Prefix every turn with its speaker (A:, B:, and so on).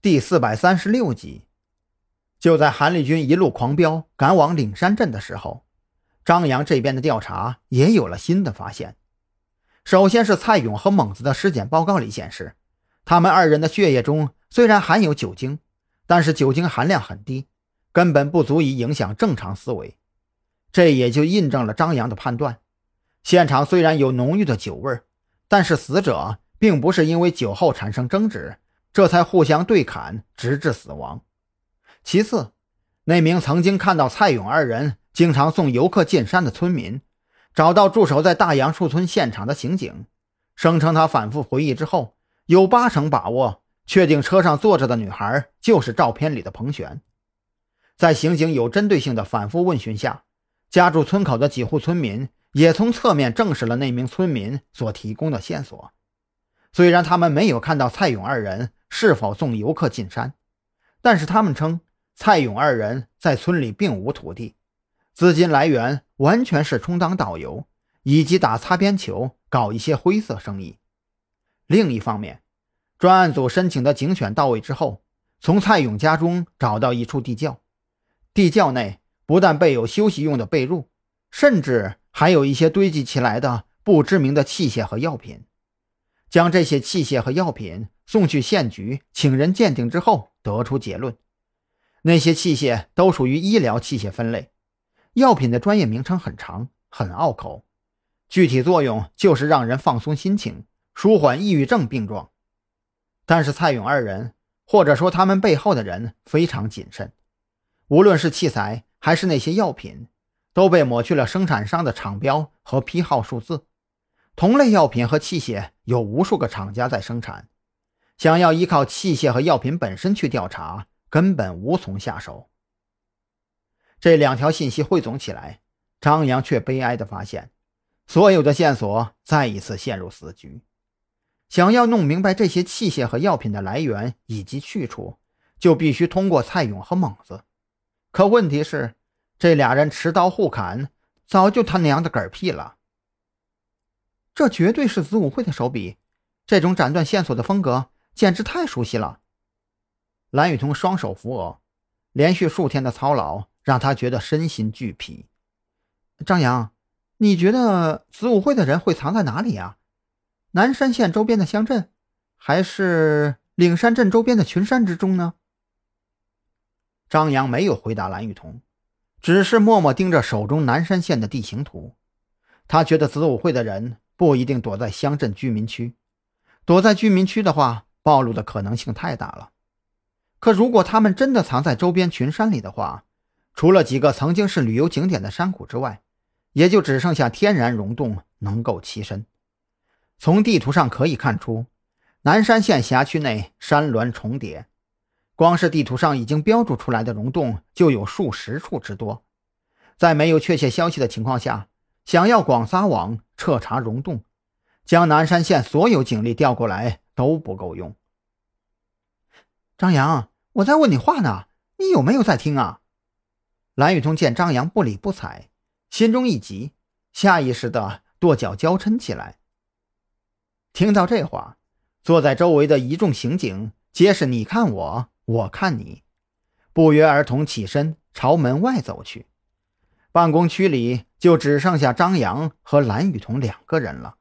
A: 第四百三十六集，就在韩立军一路狂飙赶往岭山镇的时候，张扬这边的调查也有了新的发现。首先是蔡勇和猛子的尸检报告里显示，他们二人的血液中虽然含有酒精，但是酒精含量很低，根本不足以影响正常思维。这也就印证了张扬的判断：现场虽然有浓郁的酒味，但是死者并不是因为酒后产生争执。这才互相对砍，直至死亡。其次，那名曾经看到蔡勇二人经常送游客进山的村民，找到驻守在大杨树村现场的刑警，声称他反复回忆之后，有八成把握确定车上坐着的女孩就是照片里的彭璇。在刑警有针对性的反复问询下，家住村口的几户村民也从侧面证实了那名村民所提供的线索。虽然他们没有看到蔡勇二人。是否送游客进山？但是他们称蔡勇二人在村里并无土地，资金来源完全是充当导游以及打擦边球，搞一些灰色生意。另一方面，专案组申请的警犬到位之后，从蔡勇家中找到一处地窖，地窖内不但备有休息用的被褥，甚至还有一些堆积起来的不知名的器械和药品。将这些器械和药品。送去县局，请人鉴定之后，得出结论：那些器械都属于医疗器械分类。药品的专业名称很长，很拗口，具体作用就是让人放松心情，舒缓抑郁症病状。但是蔡勇二人，或者说他们背后的人非常谨慎，无论是器材还是那些药品，都被抹去了生产商的厂标和批号数字。同类药品和器械有无数个厂家在生产。想要依靠器械和药品本身去调查，根本无从下手。这两条信息汇总起来，张扬却悲哀地发现，所有的线索再一次陷入死局。想要弄明白这些器械和药品的来源以及去处，就必须通过蔡勇和猛子。可问题是，这俩人持刀互砍，早就他娘的嗝屁了。这绝对是子午会的手笔，这种斩断线索的风格。简直太熟悉了。蓝雨桐双手扶额，连续数天的操劳让他觉得身心俱疲。张扬，你觉得子午会的人会藏在哪里呀？南山县周边的乡镇，还是岭山镇周边的群山之中呢？张扬没有回答蓝雨桐，只是默默盯着手中南山县的地形图。他觉得子午会的人不一定躲在乡镇居民区，躲在居民区的话。暴露的可能性太大了，可如果他们真的藏在周边群山里的话，除了几个曾经是旅游景点的山谷之外，也就只剩下天然溶洞能够栖身。从地图上可以看出，南山县辖区内山峦重叠，光是地图上已经标注出来的溶洞就有数十处之多。在没有确切消息的情况下，想要广撒网彻查溶洞，将南山县所有警力调过来。都不够用。张扬，我在问你话呢，你有没有在听啊？蓝雨桐见张扬不理不睬，心中一急，下意识的跺脚娇嗔起来。听到这话，坐在周围的一众刑警皆是你看我，我看你，不约而同起身朝门外走去。办公区里就只剩下张扬和蓝雨桐两个人了。